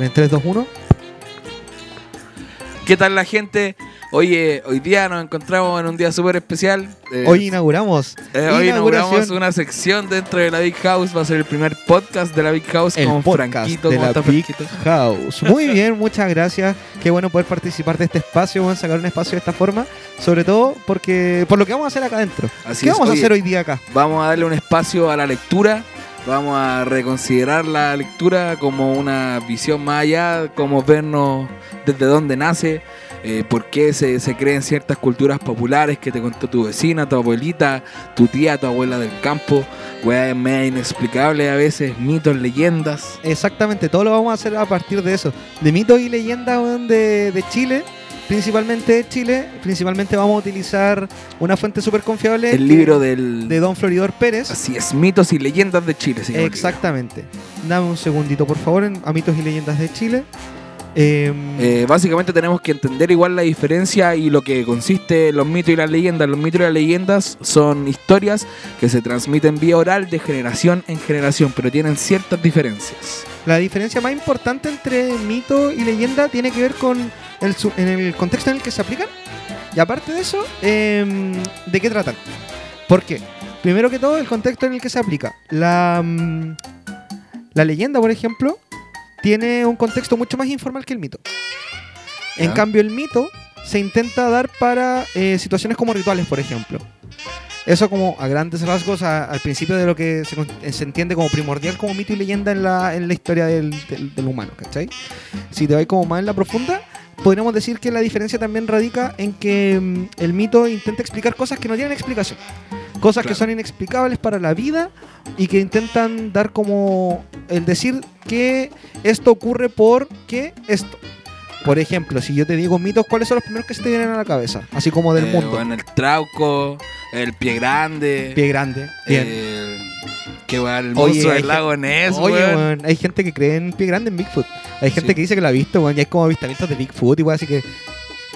presentar en 3, 2, 1. ¿Qué tal la gente? Oye, hoy día nos encontramos en un día súper especial. Eh, Hoy inauguramos. eh, hoy inauguramos una sección dentro de la Big House. Va a ser el primer podcast de la Big House el con podcast Franquito. de ¿Cómo la Big Franquito? House. Muy bien, muchas gracias. Qué bueno poder participar de este espacio, bueno, sacar un espacio de esta forma, sobre todo porque por lo que vamos a hacer acá adentro. Así ¿Qué es. vamos a hacer hoy día acá? Vamos a darle un espacio a la lectura. Vamos a reconsiderar la lectura como una visión más allá, como vernos desde dónde nace, eh, por qué se, se creen ciertas culturas populares que te contó tu vecina, tu abuelita, tu tía, tu abuela del campo, weá media inexplicable a veces, mitos, leyendas. Exactamente, todo lo vamos a hacer a partir de eso. De mitos y leyendas de, de Chile, principalmente de Chile. Principalmente vamos a utilizar una fuente súper confiable. El libro del... de Don Floridor Pérez. Así es, mitos y leyendas de Chile. se llama el Exactamente. Dame un segundito, por favor, en, a mitos y leyendas de Chile. Em. Eh, básicamente tenemos que entender igual la diferencia y lo que consiste los mitos y las leyendas. Los mitos y las leyendas son historias que se transmiten vía oral de generación en generación, pero tienen ciertas diferencias. La diferencia más importante entre mito y leyenda tiene que ver con el, en el contexto en el que se aplican. Y aparte de eso, em, ¿de qué tratan? ¿Por qué? Primero que todo, el contexto en el que se aplica. La, mm, la leyenda, por ejemplo, tiene un contexto mucho más informal que el mito. En cambio, el mito se intenta dar para eh, situaciones como rituales, por ejemplo. Eso como a grandes rasgos a- al principio de lo que se, con- se entiende como primordial como mito y leyenda en la, en la historia del, del- del humano, ¿cachai? Si te vas como más en la profunda, podríamos decir que la diferencia también radica en que mm, el mito intenta explicar cosas que no tienen explicación. Cosas que son inexplicables para la vida y que intentan dar como el decir que esto ocurre porque esto. Por ejemplo, si yo te digo mitos, ¿cuáles son los primeros que se te vienen a la cabeza? Así como del Eh, mundo. bueno, el trauco, el pie grande, Pie grande. Bien. el... Qué weá, el monstruo del lago Ness, Oye, weón. weón, hay gente que cree en pie grande en Bigfoot. Hay gente Sí. que dice que lo ha visto, weón, y hay como avistamientos de Bigfoot y weón, así que.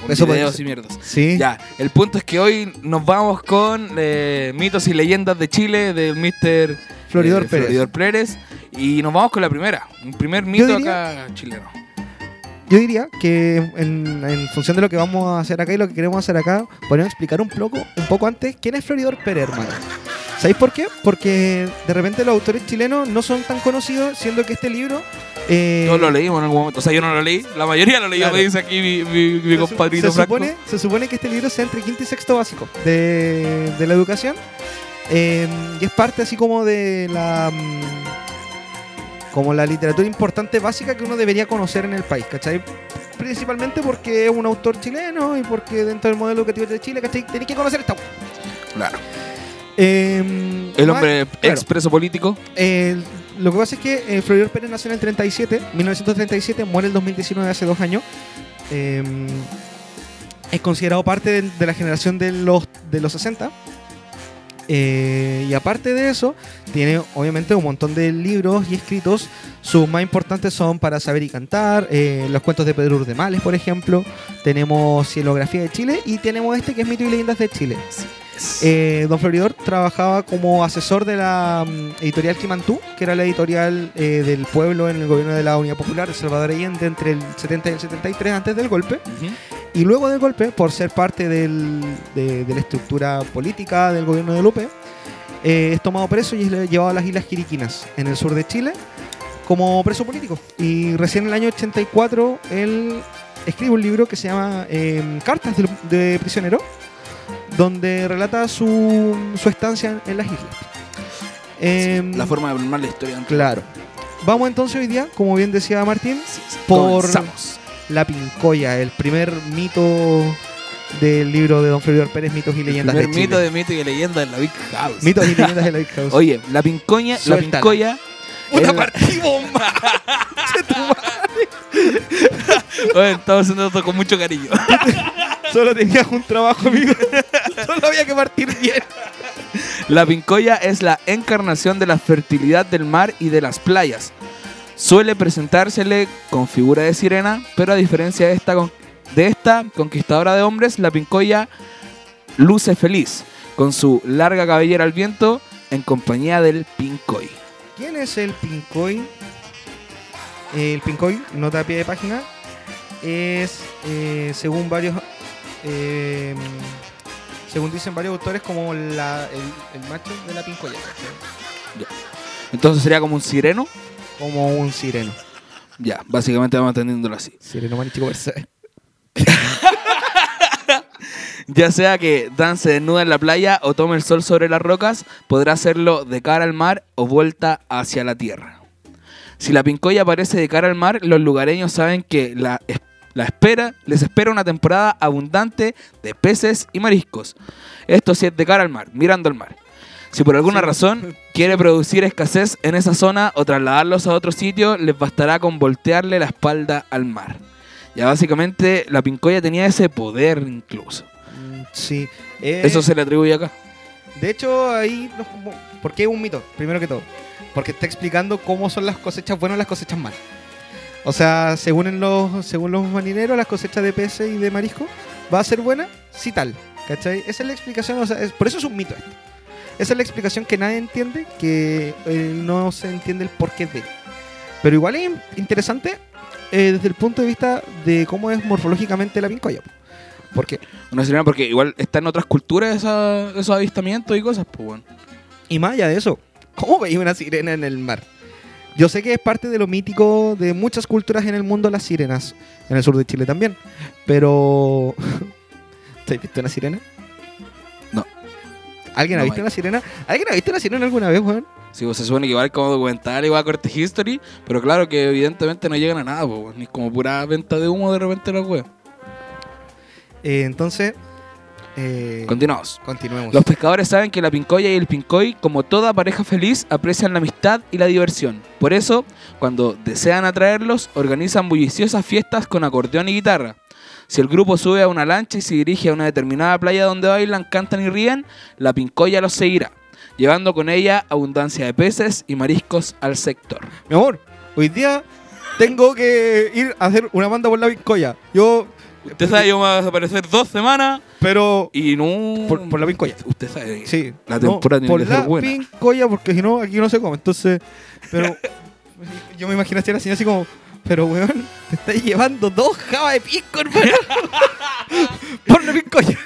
Eso videos y mierdas. Sí. Ya, el punto es que hoy nos vamos con eh, mitos y leyendas de Chile del Mr. Floridor eh, Pérez. Floridor Pérez. Y nos vamos con la primera. Un primer mito diría- acá chileno. Yo diría que en, en función de lo que vamos a hacer acá y lo que queremos hacer acá, podemos explicar un poco, un poco antes quién es Floridor Pérez, hermano. ¿Sabéis por qué? Porque de repente los autores chilenos no son tan conocidos, siendo que este libro. eh, Todos lo leímos en algún momento. O sea, yo no lo leí. La mayoría lo leyó, Claro. dice aquí mi, mi, mi se, su- compadrito se Franco. supone, se supone que este libro sea entre quinto y sexto básico de, de la educación. eh, y es parte así como de la. Como la literatura importante básica que uno debería conocer en el país, ¿cachai? Principalmente porque es un autor chileno y porque dentro del modelo educativo de Chile, ¿cachai? Tenéis que conocer esta. Claro. Eh, El más- hombre claro. expreso político. Eh, lo que pasa es que eh, Pérez nació en el 37, 1937, muere el 2019, hace dos años. Eh, es considerado parte de, de la generación de los, de los 60. Eh, y aparte de eso, tiene obviamente un montón de libros y escritos. Sus más importantes son Para Saber y Cantar, eh, los cuentos de Pedro Urdemales, por ejemplo. Tenemos Cielografía de Chile y tenemos este que es Mito y Leyendas de Chile. Eh, Don Floridor trabajaba como asesor de la mm, editorial Quimantú, que era la editorial eh, del pueblo en el gobierno de la Unidad Popular de Salvador Allende entre el 70 y el 73 antes del golpe. Ujú. Y luego del golpe, por ser parte del- de, de la estructura política del gobierno de Lupe, eh, es tomado preso y es llevado a las Islas Quiriquinas, en el sur de Chile, como preso político. Y recién en el año 84 él escribe un libro que se llama eh, Cartas de, de prisionero, donde relata su, su estancia en las islas. Em, La forma de normar la historia. Claro. Vamos entonces hoy día, como bien decía Martín, por- Comenzamos. La Pincoya, el primer mito del libro de Don Floridor Pérez, Mitos y El Leyendas primer de Chile. mito de mito y leyenda en la Big House. Mitos y Leyendas de la Big House. Oye, la pincoña, la pincoya. Puta, es la- partí, bomba. Oye, estamos haciendo esto con mucho cariño. Solo tenías un trabajo, amigo. Solo había que partir bien. La pincoya es la encarnación de la fertilidad del mar y de las playas. Suele presentársele con figura de sirena, pero a diferencia de esta, de esta conquistadora de hombres, la pincoya luce feliz, con su larga cabellera al viento, en compañía del pincoy. ¿Quién es el Pincoy? el Pincoy, nota a pie de página, es, eh, según varios, eh, según dicen varios autores, como la, el, el macho de la Pincoya. Entonces sería como un sireno. Como un sireno. Ya, básicamente vamos entendiéndolo así. Sireno manichico Versace. Ya sea que dance desnuda en la playa o tome el sol sobre las rocas, podrá hacerlo de cara al mar o vuelta hacia la tierra. Si la pincoya aparece de cara al mar, los lugareños saben que la, es- la espera, les espera una temporada abundante de peces y mariscos. Esto sí es de cara al mar, mirando al mar. Si por alguna Sí. razón quiere producir escasez en esa zona o trasladarlos a otro sitio, les bastará con voltearle la espalda al mar. Ya básicamente la pincoya tenía ese poder incluso. Mm, Sí. Eh, Eso se le atribuye acá. De hecho, ahí, nos- ¿por qué es un mito? Primero que todo. Porque está explicando cómo son las cosechas buenas y las cosechas malas. O sea, según, en los, según los marineros, las cosechas de peces y de marisco va a ser buena si tal. ¿Cachai? Esa es la explicación, o sea, es- por eso es un mito esto. Esa es la explicación que nadie entiende, que eh, no se entiende el porqué de. Pero igual es interesante eh, desde el punto de vista de cómo es morfológicamente la pincoya. Porque Una sirena porque igual está en otras culturas esa- esos avistamientos y cosas, pues bueno. Y más allá de eso, ¿cómo veis una sirena en el mar? Yo sé que es parte de lo mítico de muchas culturas en el mundo las sirenas, en el sur de Chile también, pero... ¿Te has visto una sirena? No. ¿Alguien ha visto una sirena? ¿Alguien ha visto una sirena alguna vez, weón? Sí, pues se supone que igual como documental, igual corte history, pero claro que evidentemente no llegan a nada, pues. Ni como pura venta de humo de repente los weas. Eh, entonces, eh, Continuamos. continuemos. Los pescadores saben que la pincoya y el pincoy, como toda pareja feliz, aprecian la amistad y la diversión. Por eso, cuando desean atraerlos, organizan bulliciosas fiestas con acordeón y guitarra. Si el grupo sube a una lancha y se dirige a una determinada playa donde bailan, cantan y ríen, la pincoya los seguirá, llevando con ella abundancia de peces y mariscos al sector. Mi amor, hoy día tengo que ir a hacer una banda por la pincoya. Yo, Usted sabe, yo me voy a desaparecer dos semanas pero... y no... Por- por la pincoya. Usted sabe. Sí. La temporada tiene por que ser la buena. pincoya, porque si no, aquí no se come. Entonces, pero yo me imagino a la señora así como, pero weón, te estás llevando dos jabas de pisco, hermano. por la pincoya.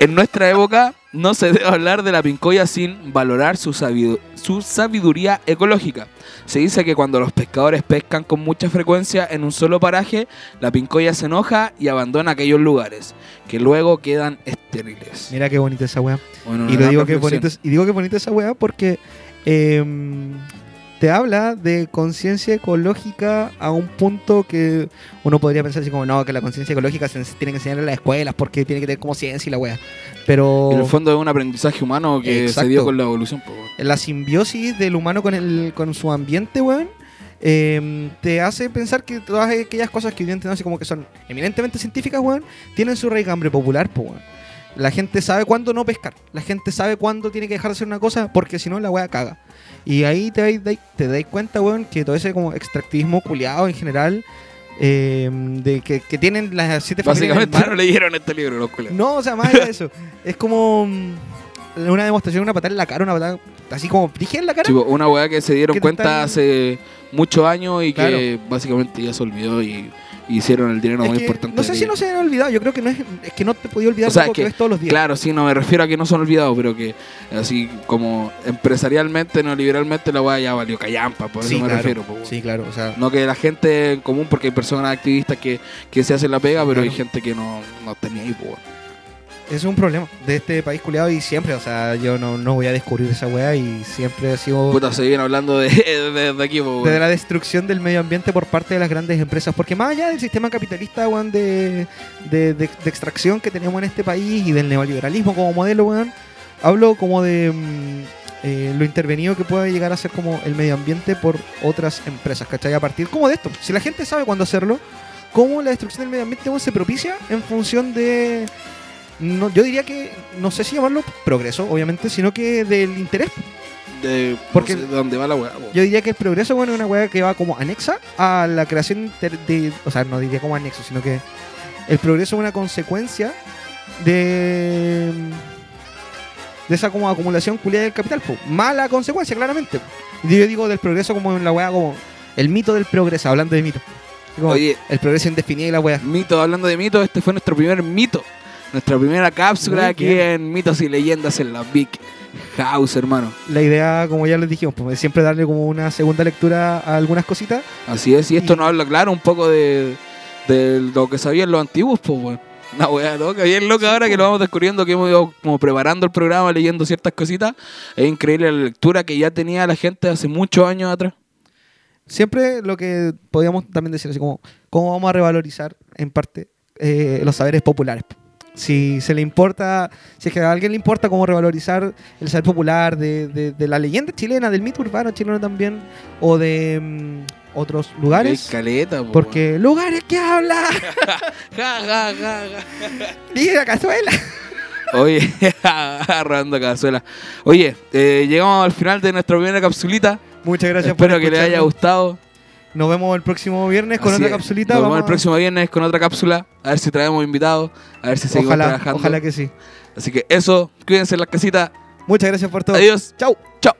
En nuestra época no se debe hablar de la pincoya sin valorar su, sabidu- su sabiduría ecológica. Se dice que cuando los pescadores pescan con mucha frecuencia en un solo paraje, la pincoya se enoja y abandona aquellos lugares, que luego quedan estériles. Mira qué bonita esa weá. Bueno, Y lo digo que bonito, y digo que bonita esa weá porque em, te habla de conciencia ecológica a un punto que uno podría pensar así como, no, que la conciencia ecológica se tiene que enseñar en las escuelas porque tiene que tener como ciencia y la weá. Pero En el fondo es un aprendizaje humano que Exacto. se dio con la evolución. la simbiosis del humano con, el, con su ambiente, weón, em, te hace pensar que todas aquellas cosas que evidentemente no sé como que son eminentemente científicas, weón, tienen su raigambre popular, pues, weón. La gente sabe cuándo no pescar. La gente sabe cuándo tiene que dejar de hacer una cosa porque si no la weá caga. Y ahí te dais, te dais cuenta, weón, que todo ese como extractivismo culiado en general, em, de que, que tienen las siete familias del Básicamente no leyeron este libro los culiados. no, o sea, más allá de eso. es como mm, una demostración, una patada en la cara, una patada así como dije en la cara. Tipo, una weá que se dieron ¿Qué te cuenta están- hace muchos años y Claro. que básicamente ya se olvidó y hicieron el dinero Es muy que importante. no sé si no se han olvidado, yo creo que no es, es que no te podía olvidar O sea, algo que, que- ves todos los días. Claro, sí, no me refiero a que no son olvidados, pero que así como empresarialmente, neoliberalmente, la weá ya valió callampa, por eso Sí, me claro. refiero. weón. Sí, claro, o sea, No que la gente en común, porque hay personas activistas que, que se hacen la pega, pero hay gente que no, no tenía ahí, ese es un problema de este país culiado y siempre, o sea, yo no, no voy a descubrir esa weá y siempre ha sido Puta, se viene hablando de, de, de aquí, po, de la destrucción del medio ambiente por parte de las grandes empresas, porque más allá del sistema capitalista, weón, de, de, de- de extracción que tenemos en este país y del neoliberalismo como modelo, weón, hablo como de mm, eh, lo intervenido que puede llegar a ser como el medio ambiente por otras empresas, ¿cachai? A partir como de esto. Si la gente sabe cuándo hacerlo, cómo la destrucción del medio ambiente weón, se propicia en función de... No, yo diría que, no sé si llamarlo progreso, obviamente, sino que del interés De, Porque- no sé de dónde va la weá, yo diría que el progreso, bueno, es una weá que va como anexa a la creación de. O sea, no diría como anexo, sino que el progreso es una consecuencia de. de esa como acumulación culiada del capital, po. Mala consecuencia, claramente. Yo digo del progreso como en la weá como. el mito del progreso, hablando de mito. Como Oye, el progreso indefinido y la wea. mito, hablando de mitos, este fue nuestro primer mito. Nuestra primera cápsula Muy aquí bien. en Mitos y Leyendas en la Big House, hermano. La idea, como ya les dijimos, pues, es siempre darle como una segunda lectura a algunas cositas. Así es, y esto Y- nos habla, claro, un poco de, de lo que sabían los antiguos, pues, weón. Una weá loca, bien loca ahora que lo vamos descubriendo, que hemos ido como preparando el programa, leyendo ciertas cositas. Es increíble la lectura que ya tenía la gente hace muchos años atrás. Siempre lo que podíamos también decir, así como, ¿cómo vamos a revalorizar en parte eh, los saberes populares? Si se le importa, si es que a alguien le importa cómo revalorizar el saber popular de, de- de la leyenda chilena, del mito urbano chileno también, o de mm, otros Hay lugares. caleta, po, Porque lugares que hablan weón. Ja, ja, ja, ja. cazuela. Oye, agarrando cazuela. Oye, eh, llegamos al final de nuestra primera capsulita. Muchas gracias por Espero que les haya gustado. Nos vemos el próximo viernes con Así otra es. capsulita. Nos vemos el próximo viernes con otra cápsula. A ver si traemos invitados. A ver si seguimos ojalá, trabajando. ojalá que sí. Así que eso, cuídense en las casitas. Muchas gracias por todo. Adiós. Chau. Chao.